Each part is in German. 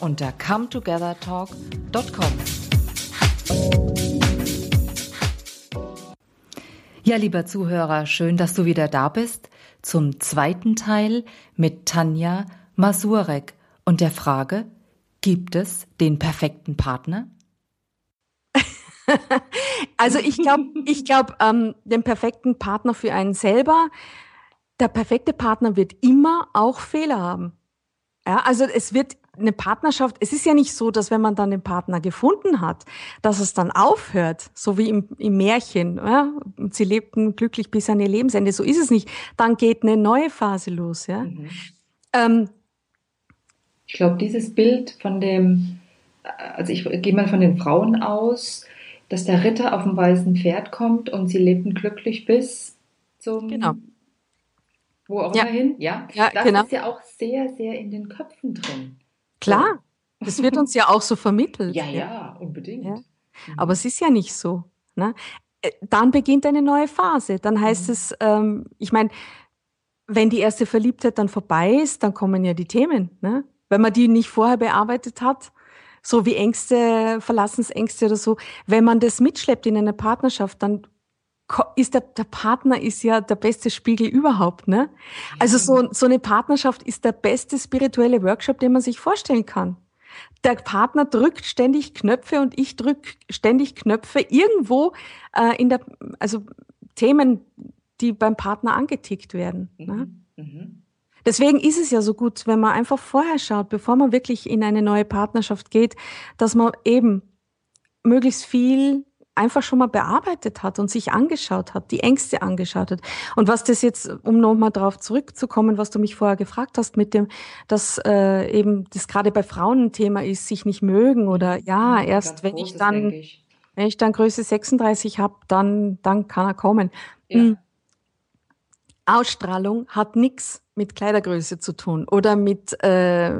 unter cometogethertalk.com. Ja, lieber Zuhörer, schön, dass du wieder da bist zum zweiten Teil mit Tanja Masurek und der Frage, gibt es den perfekten Partner? also ich glaube, ich glaube, ähm, den perfekten Partner für einen selber, der perfekte Partner wird immer auch Fehler haben. Ja, also es wird eine Partnerschaft, es ist ja nicht so, dass wenn man dann den Partner gefunden hat, dass es dann aufhört, so wie im, im Märchen. Ja? Sie lebten glücklich bis an ihr Lebensende. So ist es nicht. Dann geht eine neue Phase los. Ja? Mhm. Ähm, ich glaube, dieses Bild von dem, also ich gehe mal von den Frauen aus, dass der Ritter auf dem weißen Pferd kommt und sie lebten glücklich bis zum genau wo auch ja. immer hin, ja. ja das genau. ist ja auch sehr, sehr in den Köpfen drin. Klar, das wird uns ja auch so vermittelt. ja, ja, unbedingt. Ja. Mhm. Aber es ist ja nicht so. Ne? Äh, dann beginnt eine neue Phase. Dann heißt mhm. es, ähm, ich meine, wenn die erste Verliebtheit dann vorbei ist, dann kommen ja die Themen. Ne? Wenn man die nicht vorher bearbeitet hat, so wie Ängste, Verlassensängste oder so, wenn man das mitschleppt in einer Partnerschaft, dann ist der, der Partner ist ja der beste Spiegel überhaupt, ne? Also so, so eine Partnerschaft ist der beste spirituelle Workshop, den man sich vorstellen kann. Der Partner drückt ständig Knöpfe und ich drück ständig Knöpfe irgendwo äh, in der, also Themen, die beim Partner angetickt werden. Ne? Mhm. Mhm. Deswegen ist es ja so gut, wenn man einfach vorher schaut, bevor man wirklich in eine neue Partnerschaft geht, dass man eben möglichst viel einfach schon mal bearbeitet hat und sich angeschaut hat, die Ängste angeschaut hat. Und was das jetzt, um nochmal darauf zurückzukommen, was du mich vorher gefragt hast, mit dem, dass äh, eben das gerade bei Frauen ein Thema ist, sich nicht mögen oder ja, erst wenn ich dann, ich. wenn ich dann Größe 36 habe, dann, dann kann er kommen. Ja. Mhm. Ausstrahlung hat nichts mit Kleidergröße zu tun oder mit äh,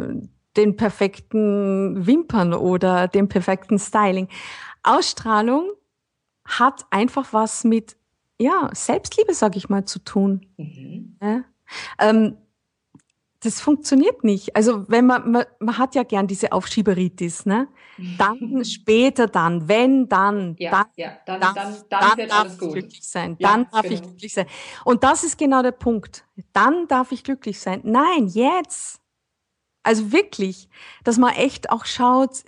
den perfekten Wimpern oder dem perfekten Styling. Ausstrahlung hat einfach was mit ja, Selbstliebe, sag ich mal, zu tun. Mhm. Ja? Ähm, das funktioniert nicht. Also wenn man, man, man hat ja gern diese Aufschieberitis, ne? Dann später dann, wenn dann, ja, dann, ja, dann, dann, dann, dann, dann darf ich glücklich sein. Ja, dann darf genau. ich glücklich sein. Und das ist genau der Punkt. Dann darf ich glücklich sein. Nein, jetzt. Also wirklich, dass man echt auch schaut,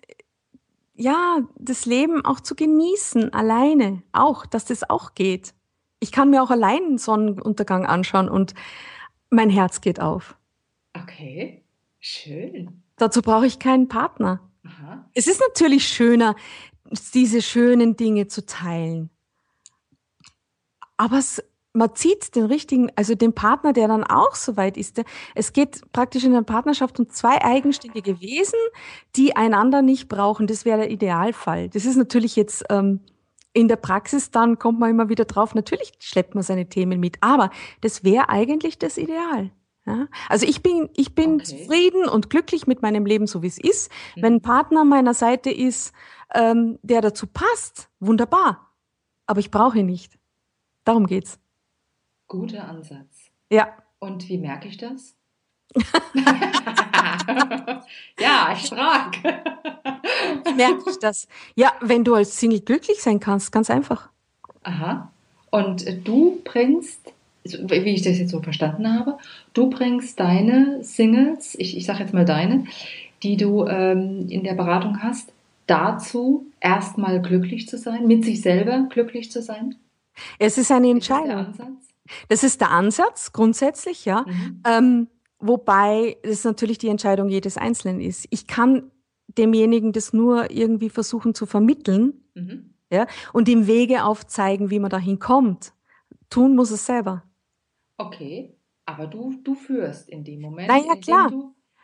ja, das Leben auch zu genießen, alleine, auch, dass das auch geht. Ich kann mir auch allein einen Sonnenuntergang anschauen und mein Herz geht auf. Okay, schön. Dazu brauche ich keinen Partner. Aha. Es ist natürlich schöner, diese schönen Dinge zu teilen. Aber es man zieht den richtigen, also den Partner, der dann auch so weit ist. Es geht praktisch in der Partnerschaft um zwei eigenständige Wesen, die einander nicht brauchen. Das wäre der Idealfall. Das ist natürlich jetzt ähm, in der Praxis, dann kommt man immer wieder drauf, natürlich schleppt man seine Themen mit, aber das wäre eigentlich das Ideal. Ja? Also ich bin, ich bin okay. zufrieden und glücklich mit meinem Leben, so wie es ist. Mhm. Wenn ein Partner an meiner Seite ist, ähm, der dazu passt, wunderbar. Aber ich brauche ihn nicht. Darum geht's. Guter Ansatz. Ja. Und wie merke ich das? ja, ich frage. wie merke ich das? Ja, wenn du als Single glücklich sein kannst, ganz einfach. Aha. Und du bringst, wie ich das jetzt so verstanden habe, du bringst deine Singles, ich, ich sage jetzt mal deine, die du ähm, in der Beratung hast, dazu, erstmal glücklich zu sein, mit sich selber glücklich zu sein? Es ist eine Entscheidung. Ist? Das ist der Ansatz grundsätzlich, ja. Mhm. Ähm, wobei es natürlich die Entscheidung jedes Einzelnen ist. Ich kann demjenigen das nur irgendwie versuchen zu vermitteln, mhm. ja, und ihm Wege aufzeigen, wie man dahin kommt. Tun muss es selber. Okay, aber du, du führst in dem Moment. Naja, klar.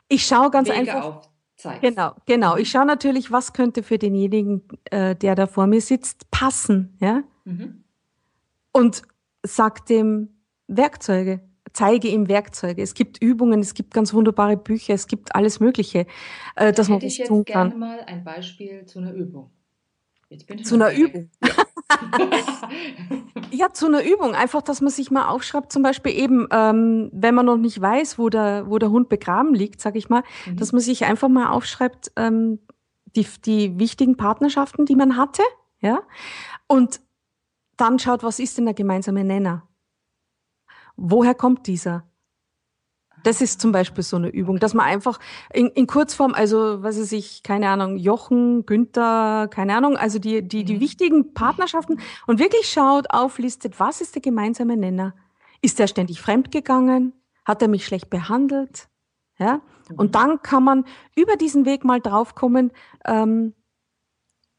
Ich schaue ganz Wege einfach. Auf zeigst. Genau, genau. Ich schaue natürlich, was könnte für denjenigen, äh, der da vor mir sitzt, passen, ja. Mhm. Und sag dem Werkzeuge, zeige ihm Werkzeuge. Es gibt Übungen, es gibt ganz wunderbare Bücher, es gibt alles Mögliche, äh, dass man Hätte ich was tun jetzt gerne kann. mal ein Beispiel zu einer Übung. Jetzt bin ich Zu einer neugierig. Übung. Ja, zu einer Übung. Einfach, dass man sich mal aufschreibt, zum Beispiel eben, ähm, wenn man noch nicht weiß, wo der, wo der Hund begraben liegt, sag ich mal, Mhm. dass man sich einfach mal aufschreibt, ähm, die, die wichtigen Partnerschaften, die man hatte, ja, und dann schaut, was ist denn der gemeinsame Nenner? Woher kommt dieser? Das ist zum Beispiel so eine Übung, dass man einfach in, in Kurzform, also was weiß ich, keine Ahnung, Jochen, Günther, keine Ahnung, also die, die, die Mhm. wichtigen Partnerschaften und wirklich schaut, auflistet, was ist der gemeinsame Nenner? Ist er ständig fremdgegangen? Hat er mich schlecht behandelt? Ja? Mhm. Und dann kann man über diesen Weg mal draufkommen, ähm,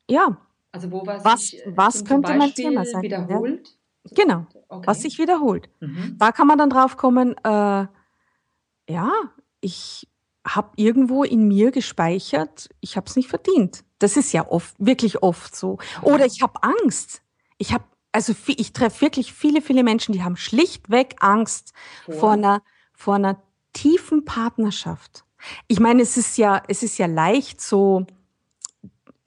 ja, Also wo was, Was- äh, was könnte mein Thema sein, ja? Wiederholt. genau, Okay. was sich wiederholt. Mhm. Da kann man dann draufkommen, äh, ja, ich habe irgendwo in mir gespeichert, ich habe es nicht verdient. Das ist ja oft, wirklich oft so. Oder ich habe Angst. Ich habe, also ich treffe wirklich viele, viele Menschen, die haben schlichtweg Angst Vor? vor einer, vor einer tiefen Partnerschaft. Ich meine, es ist ja, es ist ja leicht so,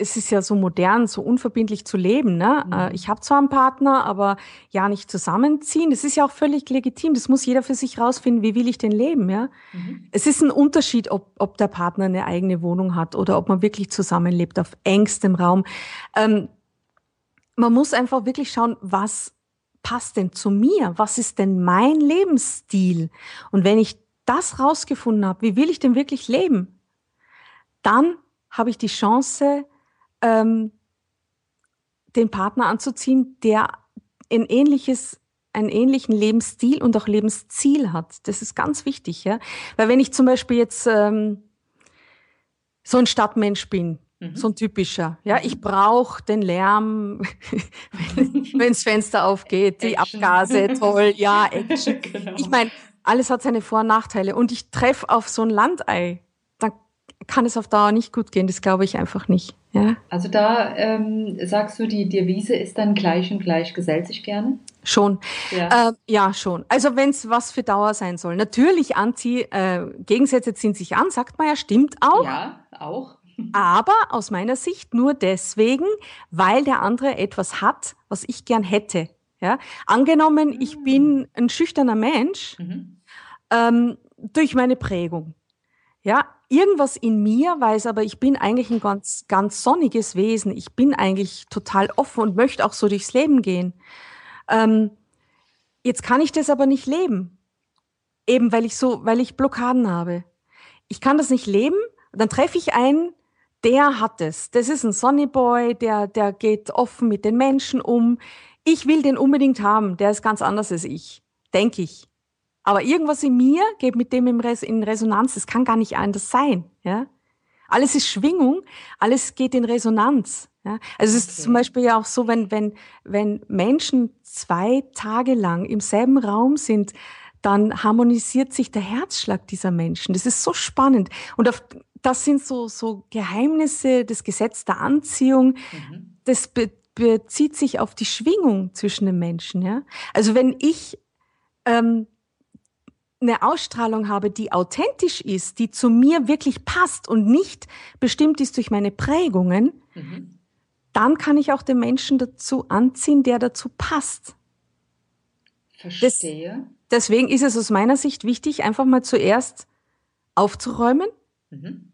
es ist ja so modern, so unverbindlich zu leben. Ne? Mhm. Äh, Ich habe zwar einen Partner, aber ja nicht zusammenziehen. Das ist ja auch völlig legitim. Das muss jeder für sich rausfinden, wie will ich denn leben. Ja? Mhm. Es ist ein Unterschied, ob, ob der Partner eine eigene Wohnung hat oder ob man wirklich zusammenlebt auf engstem Raum. Ähm, man muss einfach wirklich schauen, was passt denn zu mir? Was ist denn mein Lebensstil? Und wenn ich das rausgefunden habe, wie will ich denn wirklich leben? Dann habe ich die Chance, ähm, den Partner anzuziehen, der ein ähnliches, einen ähnlichen Lebensstil und auch Lebensziel hat. Das ist ganz wichtig, ja. Weil wenn ich zum Beispiel jetzt ähm, so ein Stadtmensch bin, Mhm. so ein typischer, ja, ich brauche den Lärm, wenn das Fenster aufgeht, die Action. Abgase, toll, ja, Action. genau. Ich meine, alles hat seine Vor- und Nachteile. Und ich treffe auf so ein Landei, kann es auf Dauer nicht gut gehen. Das glaube ich einfach nicht. Ja, Also da ähm, sagst du, die Devise ist dann gleich und gleich gesellt sich gerne. schon. Ja. Äh, ja, schon. Also wenn es was für Dauer sein soll. Natürlich anzieh, äh, Gegensätze ziehen sich an, sagt man ja, stimmt auch. ja, auch. Aber aus meiner Sicht nur deswegen, weil der andere etwas hat, was ich gern hätte. Ja? Angenommen, ich Mm. bin ein schüchterner Mensch, Mhm. ähm, durch meine Prägung. Ja, irgendwas in mir weiß aber, ich bin eigentlich ein ganz, ganz sonniges Wesen. Ich bin eigentlich total offen und möchte auch so durchs Leben gehen. Ähm, jetzt kann ich das aber nicht leben. Eben weil ich so, weil ich Blockaden habe. Ich kann das nicht leben. Dann treffe ich einen, der hat es. Das ist ein Sonny Boy, der, der geht offen mit den Menschen um. Ich will den unbedingt haben. Der ist ganz anders als ich. Denke ich. Aber irgendwas in mir geht mit dem in Resonanz. Das kann gar nicht anders sein. Ja? Alles ist Schwingung, alles geht in Resonanz. Ja? Also es ist Okay. zum Beispiel ja auch so, wenn, wenn, wenn Menschen zwei Tage lang im selben Raum sind, dann harmonisiert sich der Herzschlag dieser Menschen. Das ist so spannend. Und auf, das sind so, so Geheimnisse des Gesetz der Anziehung. Mhm. Das be bezieht sich auf die Schwingung zwischen den Menschen. Ja? Also wenn ich ähm, eine Ausstrahlung habe, die authentisch ist, die zu mir wirklich passt und nicht bestimmt ist durch meine Prägungen, Mhm. dann kann ich auch den Menschen dazu anziehen, der dazu passt. Verstehe. Deswegen ist es aus meiner Sicht wichtig, einfach mal zuerst aufzuräumen, Mhm.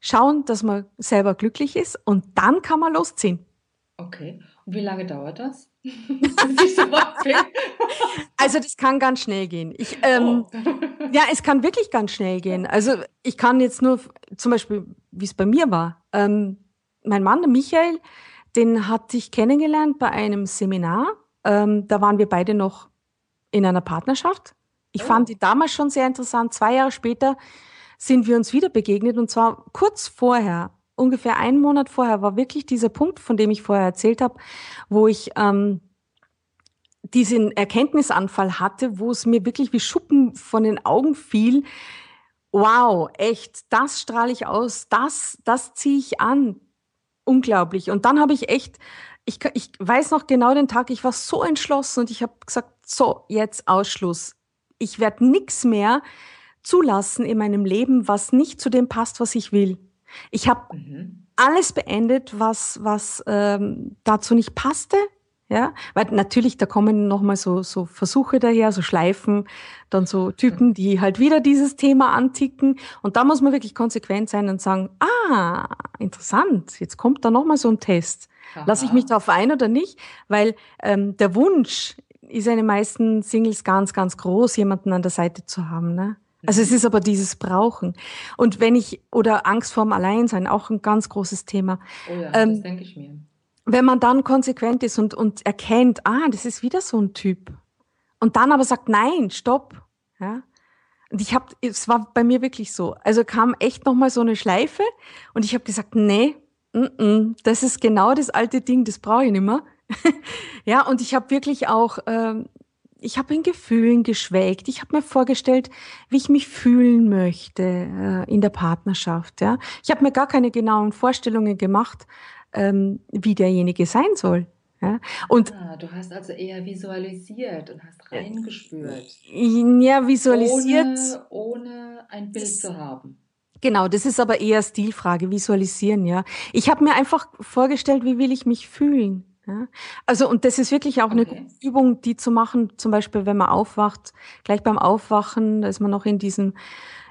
schauen, dass man selber glücklich ist und dann kann man losziehen. Okay. Und wie lange dauert das? Also das kann ganz schnell gehen. Ich, ähm, oh. Ja, es kann wirklich ganz schnell gehen. Also ich kann jetzt nur zum Beispiel, wie es bei mir war. Ähm, mein Mann, der Michael, den hatte ich kennengelernt bei einem Seminar. Ähm, da waren wir beide noch in einer Partnerschaft. Ich Oh. fand die damals schon sehr interessant. Zwei Jahre später sind wir uns wieder begegnet und zwar kurz vorher, ungefähr einen Monat vorher, war wirklich dieser Punkt, von dem ich vorher erzählt habe, wo ich ähm, diesen Erkenntnisanfall hatte, wo es mir wirklich wie Schuppen von den Augen fiel, wow, echt, das strahle ich aus, das, das ziehe ich an. Unglaublich. Und dann habe ich echt, ich, ich weiß noch genau den Tag, ich war so entschlossen und ich habe gesagt, so, jetzt Ausschluss. Ich werde nichts mehr zulassen in meinem Leben, was nicht zu dem passt, was ich will. Ich habe mhm. alles beendet, was, was ähm, dazu nicht passte. Ja, weil natürlich, da kommen nochmal so, so Versuche daher, so Schleifen, dann so Typen, die halt wieder dieses Thema anticken. Und da muss man wirklich konsequent sein und sagen, ah, interessant, jetzt kommt da nochmal so ein Test. Lasse ich mich darauf ein oder nicht? Weil ähm, der Wunsch ist ja in den meisten Singles ganz, ganz groß, jemanden an der Seite zu haben. Ne? Also es ist aber dieses Brauchen. Und wenn ich, oder Angst vorm Alleinsein, auch ein ganz großes Thema. Oh ja, ähm, das denke ich mir wenn man dann konsequent ist und, und erkennt, ah, das ist wieder so ein Typ. Und dann aber sagt, nein, stopp. Ja. Und ich habe, es war bei mir wirklich so. Also kam echt nochmal so eine Schleife und ich habe gesagt, nee, mm -mm, das ist genau das alte Ding, das brauche ich nicht mehr. ja, und ich habe wirklich auch, ähm, ich habe in Gefühlen geschwelgt. Ich habe mir vorgestellt, wie ich mich fühlen möchte äh, in der Partnerschaft. Ja, ich habe mir gar keine genauen Vorstellungen gemacht, ähm, wie derjenige sein soll. Ja? Und ah, du hast also eher visualisiert und hast reingespürt. Ja, visualisiert. Ohne, ohne ein Bild zu haben. Genau, das ist aber eher Stilfrage, visualisieren, ja. Ich habe mir einfach vorgestellt, wie will ich mich fühlen. Ja? Also, und das ist wirklich auch okay. eine Übung, die zu machen, zum Beispiel, wenn man aufwacht, gleich beim Aufwachen, da ist man noch in diesem,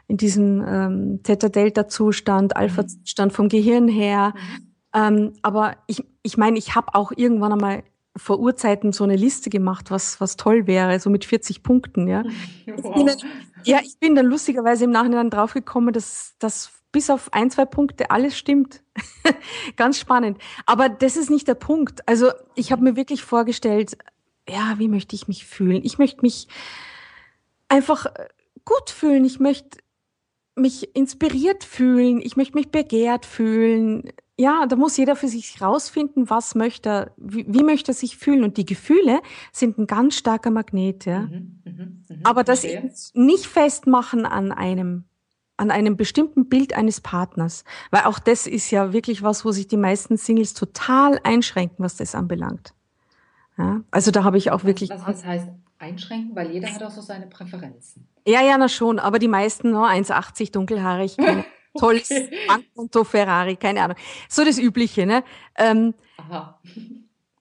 in diesem ähm, Theta-Delta-Zustand. Alpha-Zustand vom Gehirn her. Mhm ähm, aber ich, ich meine, ich habe auch irgendwann einmal vor Urzeiten so eine Liste gemacht, was, was toll wäre, so mit 40 Punkten, ja. Wow. Dann, ja, ich bin dann lustigerweise im Nachhinein draufgekommen, dass, dass bis auf ein, zwei Punkte alles stimmt. Ganz spannend. Aber das ist nicht der Punkt. Also ich habe mir wirklich vorgestellt, ja, wie möchte ich mich fühlen? Ich möchte mich einfach gut fühlen. Ich möchte mich inspiriert fühlen. Ich möchte mich begehrt fühlen ja, da muss jeder für sich rausfinden, was möchte, wie, wie möchte er sich fühlen. Und die Gefühle sind ein ganz starker Magnet, ja. Mhm, mh, mh, Aber das okay. nicht festmachen an einem, an einem bestimmten Bild eines Partners. Weil auch das ist ja wirklich was, wo sich die meisten Singles total einschränken, was das anbelangt. Ja, also da habe ich auch wirklich. Was, was heißt einschränken? Weil jeder hat auch so seine Präferenzen. Ja, ja, na schon. Aber die meisten, no, 1,80 dunkelhaarig. tolles okay. Bankkonto, Ferrari, keine Ahnung. So das Übliche, ne? Ähm, Aha.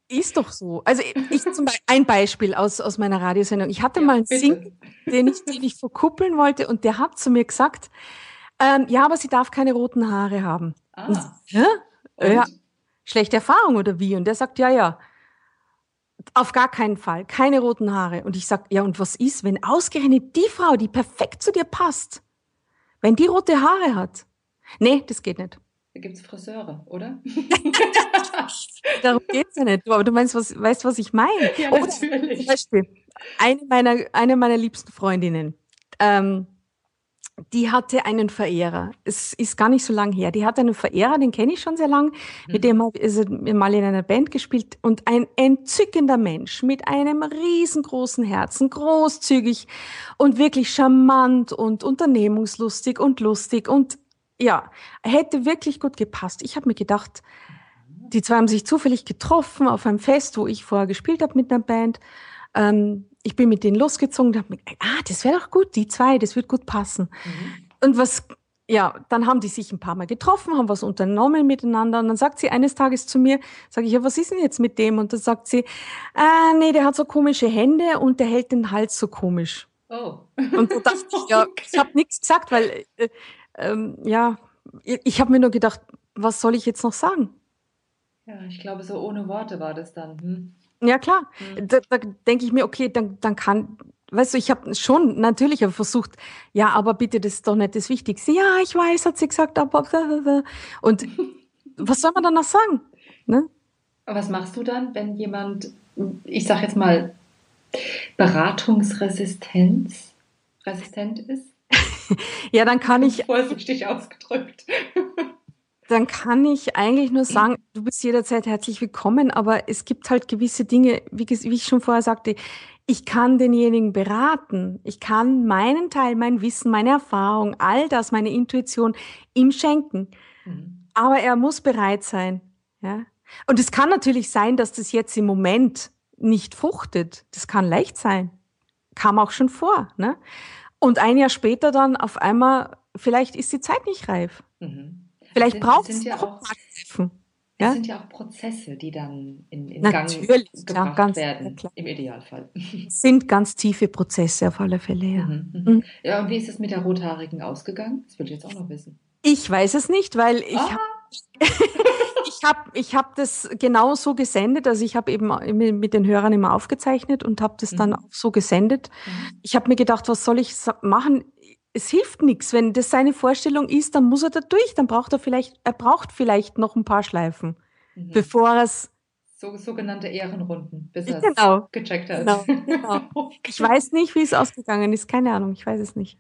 Ist doch so. Also ich zum Beispiel ein Beispiel aus, aus meiner Radiosendung. Ich hatte ja, mal einen Sing, den ich, den ich verkuppeln wollte und der hat zu mir gesagt, ähm, ja, aber sie darf keine roten Haare haben. Ah. Ja? ja, schlechte Erfahrung oder wie? Und der sagt, ja, ja. Auf gar keinen Fall, keine roten Haare. Und ich sag, ja, und was ist, wenn ausgerechnet die Frau, die perfekt zu dir passt, wenn die rote Haare hat. Nee, das geht nicht. Da gibt es Friseure, oder? Darum geht es ja nicht. Aber du meinst, was, weißt, was ich meine? Ja, oder natürlich. Zum Beispiel, eine meiner, eine meiner liebsten Freundinnen, ähm, die hatte einen Verehrer. Es ist gar nicht so lang her. Die hatte einen Verehrer, den kenne ich schon sehr lang. Mhm. Mit dem habe ich mal in einer Band gespielt. Und ein entzückender Mensch mit einem riesengroßen Herzen, großzügig und wirklich charmant und unternehmungslustig und lustig und ja, hätte wirklich gut gepasst. Ich habe mir gedacht, die zwei haben sich zufällig getroffen auf einem Fest, wo ich vorher gespielt habe mit einer Band. Ähm, ich bin mit denen losgezogen und habe mir gedacht, ah, das wäre doch gut, die zwei, das wird gut passen. Mhm. Und was, ja, dann haben die sich ein paar Mal getroffen, haben was unternommen miteinander und dann sagt sie eines Tages zu mir, sage ich, ja, was ist denn jetzt mit dem? Und dann sagt sie, ah, nee, der hat so komische Hände und der hält den Hals so komisch. Oh. Und da dachte ich, ja, ich habe nichts gesagt, weil, äh, ähm, ja, ich, ich habe mir nur gedacht, was soll ich jetzt noch sagen? Ja, ich glaube, so ohne Worte war das dann. Hm? Ja, klar. Mhm. Da, da denke ich mir, okay, dann, dann kann, weißt du, ich habe schon natürlich versucht, ja, aber bitte, das ist doch nicht das Wichtigste. Ja, ich weiß, hat sie gesagt, aber. Und was soll man dann noch sagen? Ne? Was machst du dann, wenn jemand, ich sag jetzt mal, Beratungsresistenz resistent ist? ja, dann kann ich. Vorsichtig ausgedrückt dann kann ich eigentlich nur sagen, du bist jederzeit herzlich willkommen, aber es gibt halt gewisse Dinge, wie, wie ich schon vorher sagte, ich kann denjenigen beraten. Ich kann meinen Teil, mein Wissen, meine Erfahrung, all das, meine Intuition ihm schenken. Mhm. Aber er muss bereit sein. Ja? Und es kann natürlich sein, dass das jetzt im Moment nicht fruchtet. Das kann leicht sein. Kam auch schon vor. Ne? Und ein Jahr später dann auf einmal, vielleicht ist die Zeit nicht reif. Mhm. Vielleicht braucht es ja auch. Es sind ja auch Prozesse, die dann in, in Gang gebracht ganz, werden, im Idealfall. Es sind ganz tiefe Prozesse auf alle Fälle, ja. Mhm, mhm. Mhm. Ja, und wie ist es mit der Rothaarigen ausgegangen? Das will ich jetzt auch noch wissen. Ich weiß es nicht, weil ich ah. ich habe ich hab das genau so gesendet. Also ich habe eben mit den Hörern immer aufgezeichnet und habe das mhm. dann auch so gesendet. Mhm. Ich habe mir gedacht, was soll ich machen? Es hilft nichts. Wenn das seine Vorstellung ist, dann muss er da durch. Dann braucht er vielleicht, er braucht vielleicht noch ein paar Schleifen, mhm. bevor es so, sogenannte Ehrenrunden, bis er genau, gecheckt hat. Genau, genau. Ich weiß nicht, wie es ausgegangen ist. Keine Ahnung, ich weiß es nicht.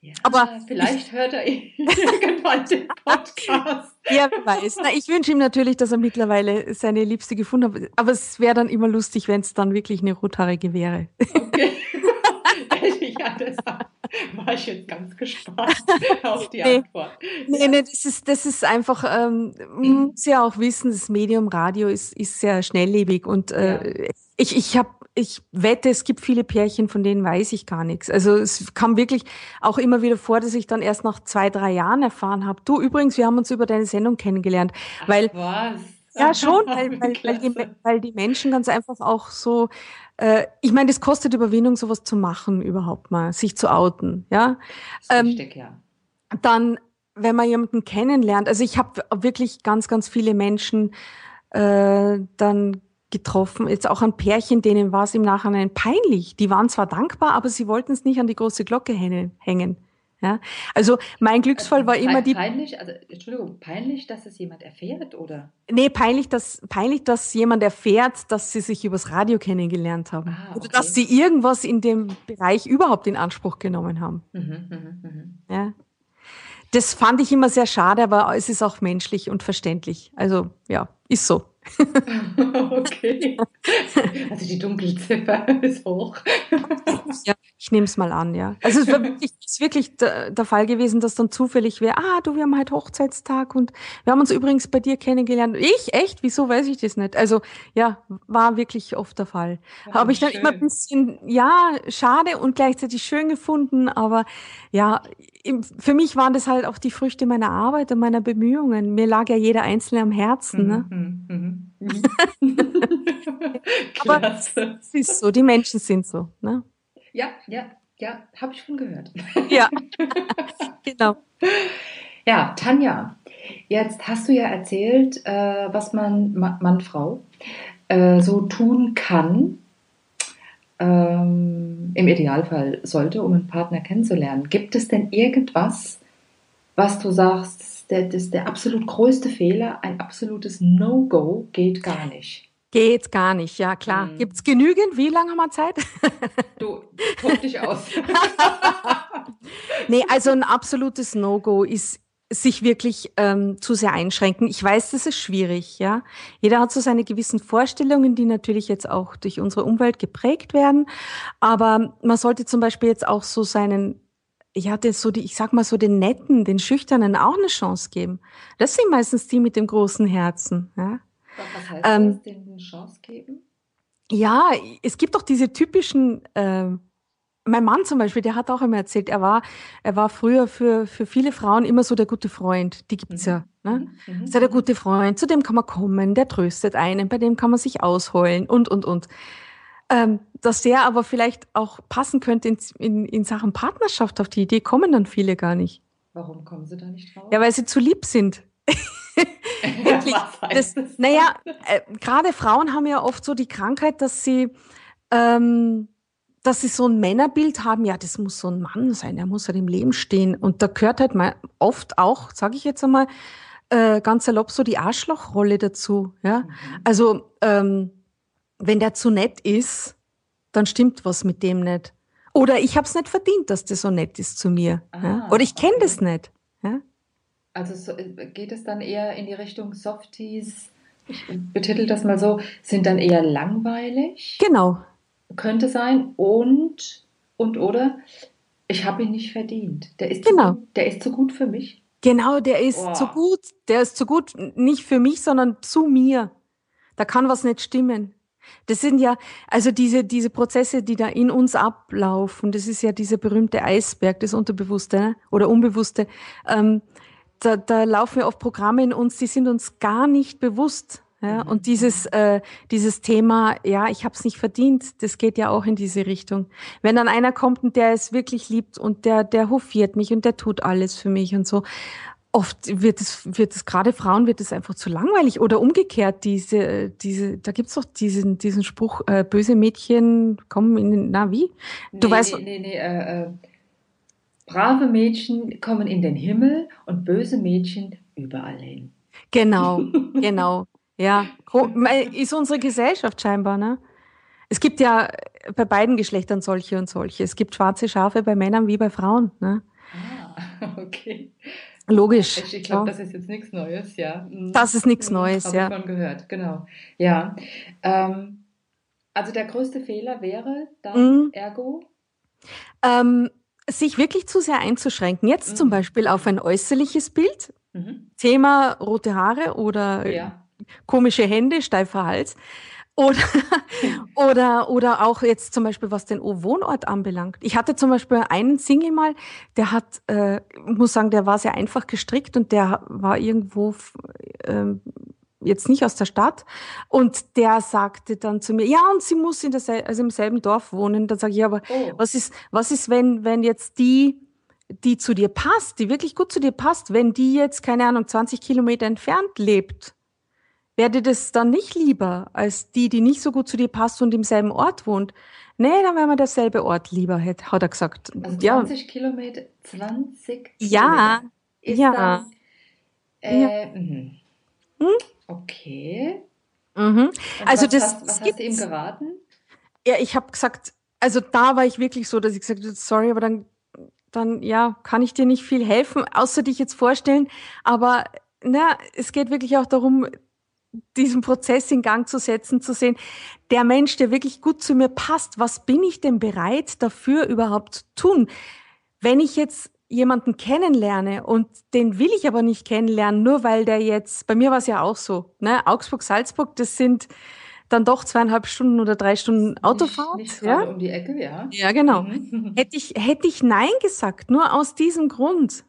Ja, aber vielleicht hört er irgendwann den Podcast. ja, wer weiß. Na, ich wünsche ihm natürlich, dass er mittlerweile seine Liebste gefunden hat. Aber es wäre dann immer lustig, wenn es dann wirklich eine rothaarige wäre. Okay. ja, deshalb war ich jetzt ganz gespannt auf die nee, Antwort. Nee, ja. nee, das ist, das ist einfach, ähm, man muss ja auch wissen, das Medium Radio ist, ist sehr schnelllebig und äh, ja. ich, ich habe ich wette, es gibt viele Pärchen, von denen weiß ich gar nichts. Also es kam wirklich auch immer wieder vor, dass ich dann erst nach zwei, drei Jahren erfahren habe. Du übrigens, wir haben uns über deine Sendung kennengelernt. Ach, weil, was? Ja, schon, weil, weil, weil, die, weil die Menschen ganz einfach auch so, äh, ich meine, das kostet Überwindung, sowas zu machen überhaupt mal, sich zu outen. Ja. Das ist ähm, ja. Dann, wenn man jemanden kennenlernt, also ich habe wirklich ganz, ganz viele Menschen äh, dann getroffen, jetzt auch ein Pärchen, denen war es im Nachhinein peinlich. Die waren zwar dankbar, aber sie wollten es nicht an die große Glocke hängen. Ja, also mein Glücksfall war immer die. Peinlich, also Entschuldigung, peinlich, dass es jemand erfährt, oder? Nee, peinlich, dass peinlich, dass jemand erfährt, dass sie sich übers Radio kennengelernt haben. Ah, okay. Oder dass sie irgendwas in dem Bereich überhaupt in Anspruch genommen haben. Mhm, mh, mh. Ja. Das fand ich immer sehr schade, aber es ist auch menschlich und verständlich. Also ja, ist so. okay. Also die Dunkelziffer ist hoch. ja, ich nehme es mal an, ja. Also es war wirklich, ist wirklich der, Fall gewesen, dass dann zufällig wäre, ah, du, wir haben halt Hochzeitstag und wir haben uns übrigens bei dir kennengelernt. Ich? Echt? Wieso weiß ich das nicht? Also ja, war wirklich oft der Fall. Ja, Habe ich dann schön. immer ein bisschen, ja, schade und gleichzeitig schön gefunden, aber ja, für mich waren das halt auch die Früchte meiner Arbeit und meiner Bemühungen. Mir lag ja jeder Einzelne am Herzen. Ne? Mhm, mhm. Aber es ist so, die Menschen sind so. Ne? Ja, ja, ja, habe ich schon gehört. Ja, genau. Ja, Tanja, jetzt hast du ja erzählt, äh, was man, Mann, Frau, äh, so tun kann, ähm, im Idealfall sollte, um einen Partner kennenzulernen. Gibt es denn irgendwas, was du sagst, das ist der absolut größte Fehler, ein absolutes No-Go geht gar nicht? Geht gar nicht, ja klar. Hm. Gibt es genügend? Wie lange haben wir Zeit? Du, tob dich aus. nee, also ein absolutes No-Go ist sich wirklich ähm, zu sehr einschränken. Ich weiß, das ist schwierig, ja. Jeder hat so seine gewissen Vorstellungen, die natürlich jetzt auch durch unsere Umwelt geprägt werden. Aber man sollte zum Beispiel jetzt auch so seinen, ich hatte so die, ich sag mal so den Netten, den Schüchternen auch eine Chance geben. Das sind meistens die mit dem großen Herzen, ja. Was heißt ähm, das, denen eine Chance geben? Ja, es gibt doch diese typischen äh, mein Mann zum Beispiel, der hat auch immer erzählt, er war, er war früher für, für viele Frauen immer so der gute Freund. Die gibt's mhm. ja. Ne? Mhm. mhm. So der gute Freund, zu dem kann man kommen, der tröstet einen, bei dem kann man sich ausheulen und, und, und. Ähm, dass der aber vielleicht auch passen könnte in, in, in Sachen Partnerschaft, auf die Idee kommen dann viele gar nicht. Warum kommen sie da nicht drauf? Ja, weil sie zu lieb sind. Wirklich. das, das? Naja, äh, gerade Frauen haben ja oft so die Krankheit, dass sie ähm, dass sie so ein Männerbild haben, ja, das muss so ein Mann sein, der muss halt im Leben stehen. Und da gehört halt mal oft auch, sage ich jetzt einmal, äh, ganz salopp so die Arschlochrolle dazu. Ja? Mhm. Also ähm, wenn der zu nett ist, dann stimmt was mit dem nicht. Oder ich habe es nicht verdient, dass der so nett ist zu mir. Ah, ja? Oder ich kenne okay. das nicht. Ja? Also so, äh, geht es dann eher in die Richtung Softies, ich betitel das mal so, sind dann eher langweilig? Genau, könnte sein und, und oder, ich habe ihn nicht verdient. Der ist, Genau. zu, der ist zu gut für mich. Genau, der ist Boah. zu gut, der ist zu gut, nicht für mich, sondern zu mir. Da kann was nicht stimmen. Das sind ja, also diese, diese Prozesse, die da in uns ablaufen, das ist ja dieser berühmte Eisberg, das Unterbewusste ne? oder Unbewusste. Ähm, da, da laufen ja oft Programme in uns, die sind uns gar nicht bewusst. Ja? Mhm. Und dieses, äh, dieses Thema, ja, ich habe es nicht verdient, das geht ja auch in diese Richtung. Wenn dann einer kommt und der es wirklich liebt und der, der hofiert mich und der tut alles für mich und so, oft wird es, wird es gerade Frauen wird es einfach zu langweilig oder umgekehrt diese, diese, da gibt's doch diesen, diesen Spruch, äh, böse Mädchen kommen in den, na wie? Du nee, weißt- nee, nee, nee, äh, äh, brave Mädchen kommen in den Himmel und böse Mädchen überall hin. Genau, genau. Ja, mei- ist unsere Gesellschaft scheinbar, ne? Es gibt ja bei beiden Geschlechtern solche und solche. Es gibt schwarze Schafe bei Männern wie bei Frauen, ne? Ah, okay. Logisch. Ich, glaube, ja. das ist jetzt nichts Neues, ja. Mhm. Das ist nichts Mhm, Neues, Hab ja. ich schon gehört, genau. Ja. Ähm, also der größte Fehler wäre dann Mhm. ergo. Ähm, sich wirklich zu sehr einzuschränken. Jetzt zum Mhm. Beispiel auf ein äußerliches Bild. Mhm. Thema rote Haare oder Ja. komische Hände, steifer Hals. Oder, oder, oder auch jetzt zum Beispiel, was den Wohnort anbelangt. Ich hatte zum Beispiel einen Single mal, der hat, äh, muss sagen, der war sehr einfach gestrickt und der war irgendwo ähm, jetzt nicht aus der Stadt. Und der sagte dann zu mir, ja, und sie muss in der, also im selben Dorf wohnen. Dann sage ich, ja, aber Oh. was ist, was ist, wenn, wenn jetzt die, die zu dir passt, die wirklich gut zu dir passt, wenn die jetzt, keine Ahnung, 20 Kilometer entfernt lebt? Wäre dir das dann nicht lieber als die, die nicht so gut zu dir passt und im selben Ort wohnt? Nee, dann wäre mir derselbe Ort lieber, hat, hat er gesagt. Also ja, 20 Kilometer, 20 Ja, Kilometer. Ist ja. das, äh, Ja. mhm. Hm? Okay. mhm. Also was das- hast, was das hast du ihm geraten? ja, ich habe gesagt, also da war ich wirklich so, dass ich gesagt habe, sorry, aber dann, dann ja, kann ich dir nicht viel helfen, außer dich jetzt vorstellen. Aber na, es geht wirklich auch darum, diesen Prozess in Gang zu setzen, zu sehen, der Mensch, der wirklich gut zu mir passt, was bin ich denn bereit dafür überhaupt zu tun? Wenn ich jetzt jemanden kennenlerne und den will ich aber nicht kennenlernen, nur weil der jetzt, bei mir war es ja auch so, ne, Augsburg, Salzburg, das sind dann doch zweieinhalb Stunden oder drei Stunden Autofahrt. Nicht, nicht ja? um die Ecke, ja. ja, genau. Mhm. Hätte ich, hätte ich Nein gesagt, nur aus diesem Grund.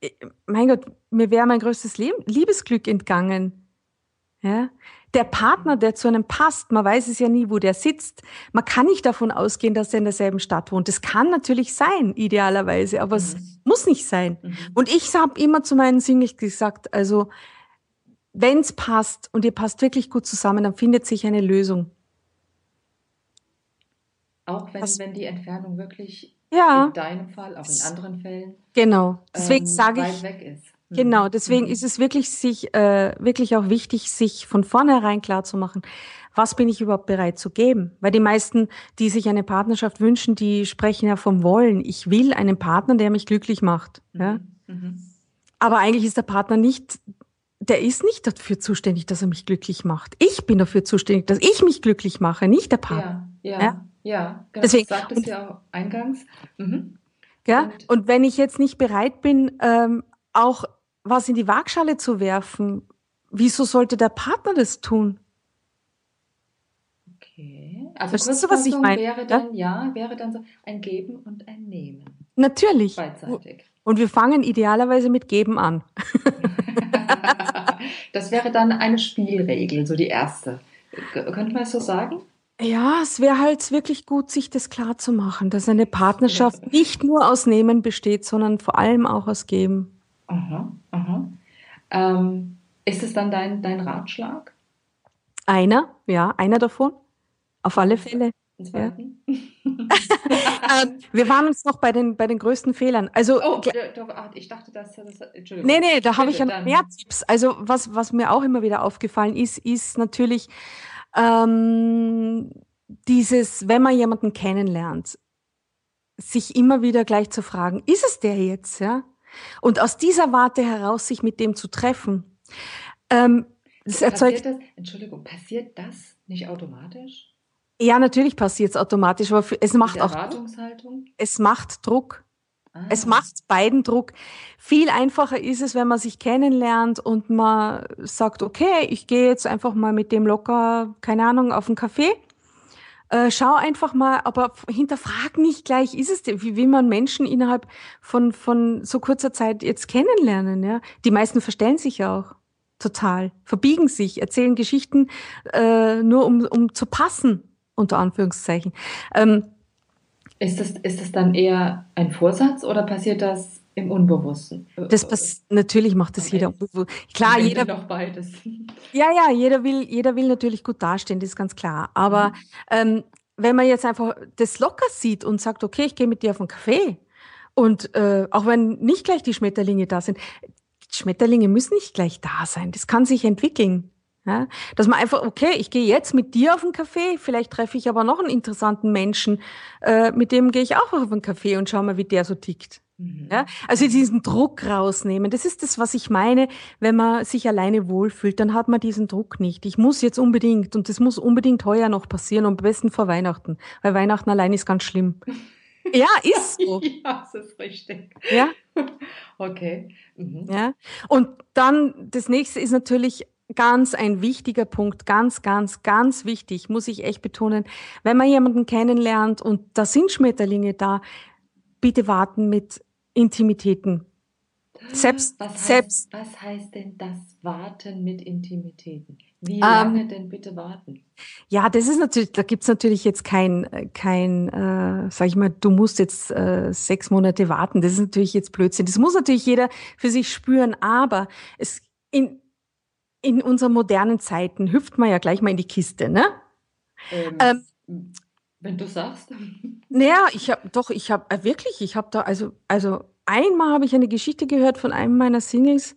äh, Mein Gott, mir wäre mein größtes Liebesglück entgangen. Ja? Der Partner, der zu einem passt, man weiß es ja nie, wo der sitzt. Man kann nicht davon ausgehen, dass er in derselben Stadt wohnt. Das kann natürlich sein, idealerweise, aber es Mhm. muss nicht sein. Mhm. Und ich habe immer zu meinen Singles gesagt, also wenn es passt und ihr passt wirklich gut zusammen, dann findet sich eine Lösung. Auch wenn, Das- wenn die Entfernung wirklich Ja, in deinem Fall, auch in anderen Fällen, genau. Deswegen ähm, sage ich, weg ist. Mhm. Genau, deswegen Mhm. ist es wirklich sich äh, wirklich auch wichtig, sich von vornherein klar zu machen, was bin ich überhaupt bereit zu geben? Weil die meisten, die sich eine Partnerschaft wünschen, die sprechen ja vom Wollen. Ich will einen Partner, der mich glücklich macht. Ja? Mhm. Mhm. Aber eigentlich ist der Partner nicht, der ist nicht dafür zuständig, dass er mich glücklich macht. Ich bin dafür zuständig, dass ich mich glücklich mache, nicht der Partner. Ja, ja, Ja? ja, genau. Deswegen- du sagtest ja auch eingangs. Mhm. Ja? Und- Und wenn ich jetzt nicht bereit bin, ähm, auch was in die Waagschale zu werfen, wieso sollte der Partner das tun? Okay. Also Verstehst du, was ich meine? wäre Ja? dann, ja, wäre dann so ein Geben und ein Nehmen. Natürlich. Beidseitig. Und wir fangen idealerweise mit Geben an. das wäre dann eine Spielregel, so die erste. Könnte man es so sagen? Ja, es wäre halt wirklich gut, sich das klar zu machen, dass eine Partnerschaft nicht nur aus Nehmen besteht, sondern vor allem auch aus Geben. Aha, aha. Ähm, ist es dann dein, dein Ratschlag? Einer, ja, einer davon. Auf alle Fälle. Zweiten? Ähm, wir waren uns noch bei den, bei den größten Fehlern. Also, Oh, ah, ich dachte, das, das Entschuldigung. nee, nee, da habe ich ja noch mehr Tipps. Also, was, was mir auch immer wieder aufgefallen ist, ist natürlich ähm, dieses, wenn man jemanden kennenlernt, sich immer wieder gleich zu fragen, ist es der jetzt, ja? Und aus dieser Warte heraus sich mit dem zu treffen. Ähm, das erzeugt Passiert das, Entschuldigung, passiert das nicht automatisch? Ja, natürlich passiert es automatisch, aber es macht auch Erwartungshaltung? es macht Druck. Ah. Es macht beiden Druck. Viel einfacher ist es, wenn man sich kennenlernt und man sagt, okay, ich gehe jetzt einfach mal mit dem locker, keine Ahnung, auf einen Kaffee. Äh, schau einfach mal, aber hinterfrag nicht gleich, ist es, denn- wie will man Menschen innerhalb von, von so kurzer Zeit jetzt kennenlernen, ja? Die meisten verstellen sich ja auch total, verbiegen sich, erzählen Geschichten, äh, nur um, um zu passen, unter Anführungszeichen. Ähm, Ist das, ist das dann eher ein Vorsatz oder passiert das im Unbewussten? Das pass natürlich macht das Okay. jeder. unbewusst. Klar, jeder, noch beides. ja, ja, jeder will, jeder will natürlich gut dastehen, das ist ganz klar. Aber Mhm. ähm, wenn man jetzt einfach das locker sieht und sagt, okay, ich gehe mit dir auf einen Kaffee und äh, auch wenn nicht gleich die Schmetterlinge da sind, Schmetterlinge müssen nicht gleich da sein. Das kann sich entwickeln. Ja? Dass man einfach, okay, ich gehe jetzt mit dir auf einen Kaffee, vielleicht treffe ich aber noch einen interessanten Menschen, äh, mit dem gehe ich auch auf einen Kaffee und schau mal, wie der so tickt. Mhm. Ja, also diesen Druck rausnehmen. Das ist das, was ich meine. Wenn man sich alleine wohlfühlt, dann hat man diesen Druck nicht. Ich muss jetzt unbedingt und das muss unbedingt heuer noch passieren und am besten vor Weihnachten, weil Weihnachten allein ist ganz schlimm. Ja, ist so. Ja, das ist richtig. Ja, Okay. Mhm. ja. Und dann das nächste ist natürlich ganz ein wichtiger Punkt, ganz, ganz, ganz wichtig, muss ich echt betonen. Wenn man jemanden kennenlernt und da sind Schmetterlinge da, bitte warten mit Intimitäten. Selbst, Was heißt, selbst, was heißt denn das Warten mit Intimitäten? Wie Ähm, lange denn bitte warten? Ja, das ist natürlich, da gibt's natürlich jetzt kein, kein, äh, sag ich mal, du musst jetzt äh, sechs Monate warten. Das ist natürlich jetzt Blödsinn. Das muss natürlich jeder für sich spüren, aber es in, in unseren modernen Zeiten hüpft man ja gleich mal in die Kiste, ne? Ähm, ähm, wenn du sagst. Naja, ich habe doch, ich habe äh, wirklich, ich habe da, also, also einmal habe ich eine Geschichte gehört von einem meiner Singles,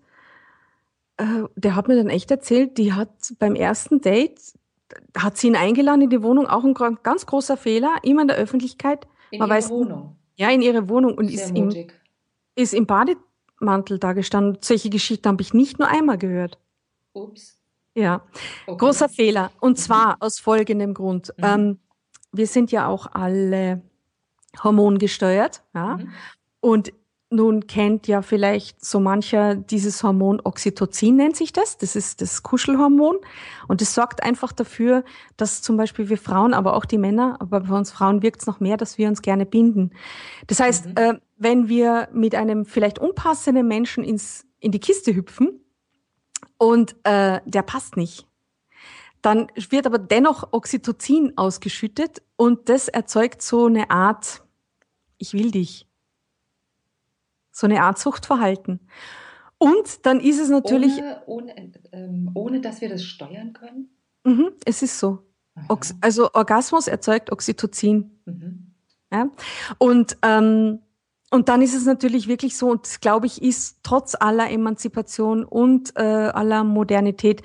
äh, der hat mir dann echt erzählt, die hat beim ersten Date, hat sie ihn eingeladen in die Wohnung, auch ein ganz großer Fehler, immer in der Öffentlichkeit, In Man ihrer weiß- Wohnung. ja, in ihre Wohnung und Sehr ist im, ist im Bademantel da gestanden. Solche Geschichten habe ich nicht nur einmal gehört. Ups. Ja. Okay. Großer Fehler. Und Mhm. zwar aus folgendem Grund. Mhm. Ähm, wir sind ja auch alle hormongesteuert. Ja? Mhm. Und nun kennt ja vielleicht so mancher dieses Hormon Oxytocin nennt sich das. Das ist das Kuschelhormon. Und es sorgt einfach dafür, dass zum Beispiel wir Frauen, aber auch die Männer, aber bei uns Frauen wirkt es noch mehr, dass wir uns gerne binden. Das heißt, Mhm. äh, wenn wir mit einem vielleicht unpassenden Menschen ins, in die Kiste hüpfen und äh, der passt nicht, dann wird aber dennoch Oxytocin ausgeschüttet und das erzeugt so eine Art, ich will dich. So eine Art Suchtverhalten. Und dann ist es natürlich, ohne, ohne, ähm, ohne dass wir das steuern können? mhm, es ist so. Aha. Ox also Orgasmus erzeugt Oxytocin. Mhm. Ja? Und, ähm, und dann ist es natürlich wirklich so, und das, glaube ich, ist trotz aller Emanzipation und äh, aller Modernität,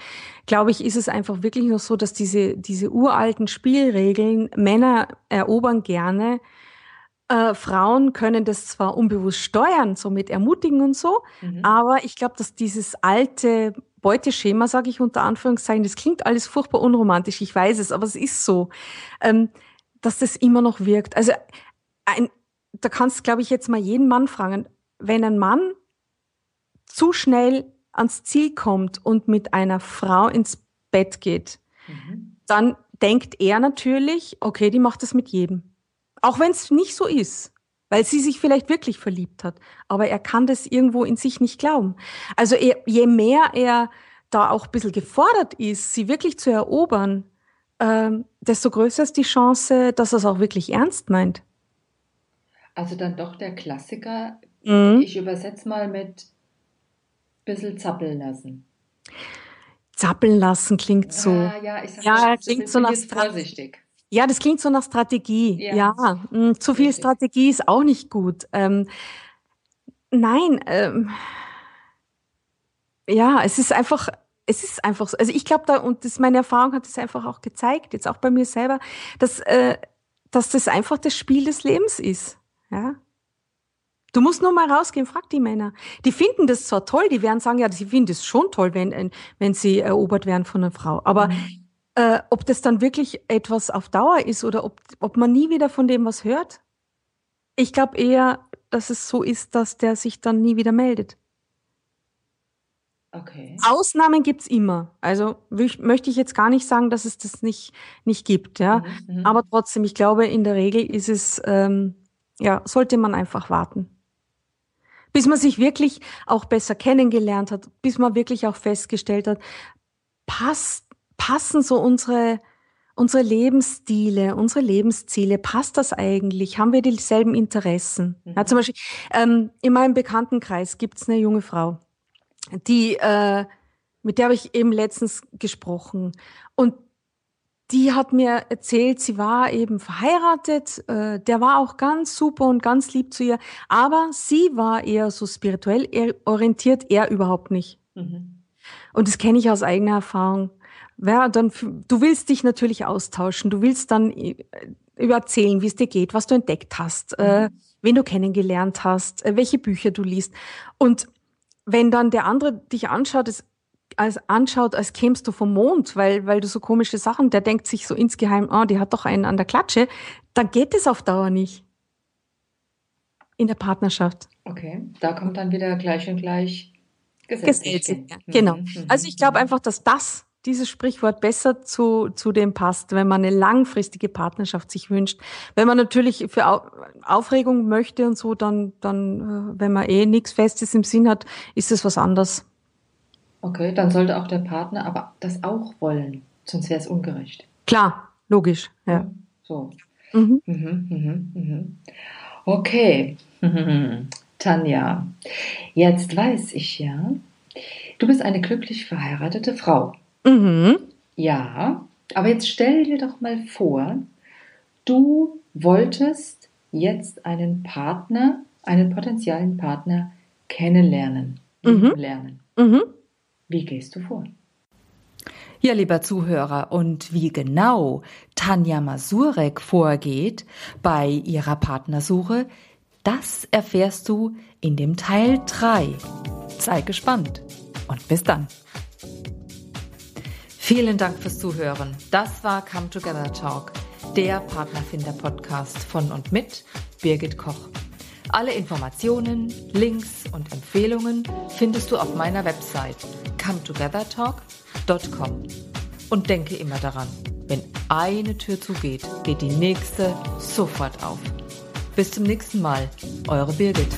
glaube ich, ist es einfach wirklich noch so, dass diese, diese uralten Spielregeln, Männer erobern gerne, äh, Frauen können das zwar unbewusst steuern, somit ermutigen und so, Mhm. aber ich glaube, dass dieses alte Beuteschema, sage ich unter Anführungszeichen, das klingt alles furchtbar unromantisch, ich weiß es, aber es ist so, ähm, dass das immer noch wirkt. Also ein, da kannst, glaube ich, jetzt mal jeden Mann fragen, wenn ein Mann zu schnell ans Ziel kommt und mit einer Frau ins Bett geht, Mhm. dann denkt er natürlich, okay, die macht das mit jedem. Auch wenn es nicht so ist, weil sie sich vielleicht wirklich verliebt hat. Aber er kann das irgendwo in sich nicht glauben. Also er, je mehr er da auch ein bisschen gefordert ist, sie wirklich zu erobern, ähm, desto größer ist die Chance, dass er es auch wirklich ernst meint. Also dann doch der Klassiker. Mhm. Ich übersetze mal mit bisschen zappeln lassen. Zappeln lassen klingt so. Ah, ja, ich sag Ja, mal, klingt so nach vorsichtig. Ja, das klingt so nach Strategie. Ja. Ja, mh, zu viel Richtig. Strategie ist auch nicht gut. Ähm, nein, ähm, ja, es ist einfach, es ist einfach so. Also ich glaube da, und das, meine Erfahrung hat es einfach auch gezeigt, jetzt auch bei mir selber, dass, äh, dass das einfach das Spiel des Lebens ist. Ja. Du musst nur mal rausgehen, frag die Männer. Die finden das zwar toll, die werden sagen, ja, sie finden es schon toll, wenn, wenn sie erobert werden von einer Frau. Aber Mhm. äh, ob das dann wirklich etwas auf Dauer ist oder ob, ob man nie wieder von dem was hört. Ich glaube eher, dass es so ist, dass der sich dann nie wieder meldet. Okay. Ausnahmen gibt's immer. Also möchte ich jetzt gar nicht sagen, dass es das nicht, nicht gibt, ja. Mhm, mhm. Aber trotzdem, ich glaube, in der Regel ist es, ähm, ja, sollte man einfach warten. Bis man sich wirklich auch besser kennengelernt hat, bis man wirklich auch festgestellt hat, passt, passen so unsere, unsere Lebensstile, unsere Lebensziele, passt das eigentlich? Haben wir dieselben Interessen? Mhm. Ja, zum Beispiel, ähm, in meinem Bekanntenkreis gibt's eine junge Frau, die, äh, mit der habe ich eben letztens gesprochen. Und die hat mir erzählt, sie war eben verheiratet, äh, der war auch ganz super und ganz lieb zu ihr, aber sie war eher so spirituell eher orientiert, er überhaupt nicht. Mhm. Und das kenne ich aus eigener Erfahrung. Ja, dann, du willst dich natürlich austauschen, du willst dann äh, über erzählen, wie es dir geht, was du entdeckt hast, äh, wen du kennengelernt hast, äh, welche Bücher du liest. Und wenn dann der andere dich anschaut, es, als anschaut, als kämst du vom Mond, weil, weil du so komische Sachen, der denkt sich so insgeheim, oh, die hat doch einen an der Klatsche, dann geht es auf Dauer nicht. In der Partnerschaft. Okay, da kommt dann wieder gleich und gleich ja. gehen. Genau. Mhm, mhm, Also ich glaube mhm. einfach, dass das, dieses Sprichwort besser zu, zu dem passt, wenn man eine langfristige Partnerschaft sich wünscht. Wenn man natürlich für Au Aufregung möchte und so, dann, dann, äh, wenn man eh nichts Festes im Sinn hat, ist es was anderes. Okay, dann sollte auch der Partner aber das auch wollen, sonst wäre es ungerecht. Klar, logisch. Ja. So. Mhm. Mhm, mhm, mhm. Okay. Tanja, jetzt weiß ich ja, du bist eine glücklich verheiratete Frau. Mhm. Ja, aber jetzt stell dir doch mal vor, du wolltest jetzt einen Partner, einen potenziellen Partner kennenlernen, Mhm. lernen. Mhm. Wie gehst du vor? Ja, lieber Zuhörer, und wie genau Tanja Masurek vorgeht bei ihrer Partnersuche, das erfährst du in dem Teil 3. Sei gespannt und bis dann. Vielen Dank fürs Zuhören. Das war Come Together Talk, der Partnerfinder-Podcast von und mit Birgit Koch. Alle Informationen, Links und Empfehlungen findest du auf meiner Website cometogethertalk.com. Und denke immer daran, wenn eine Tür zugeht, geht die nächste sofort auf. Bis zum nächsten Mal, eure Birgit.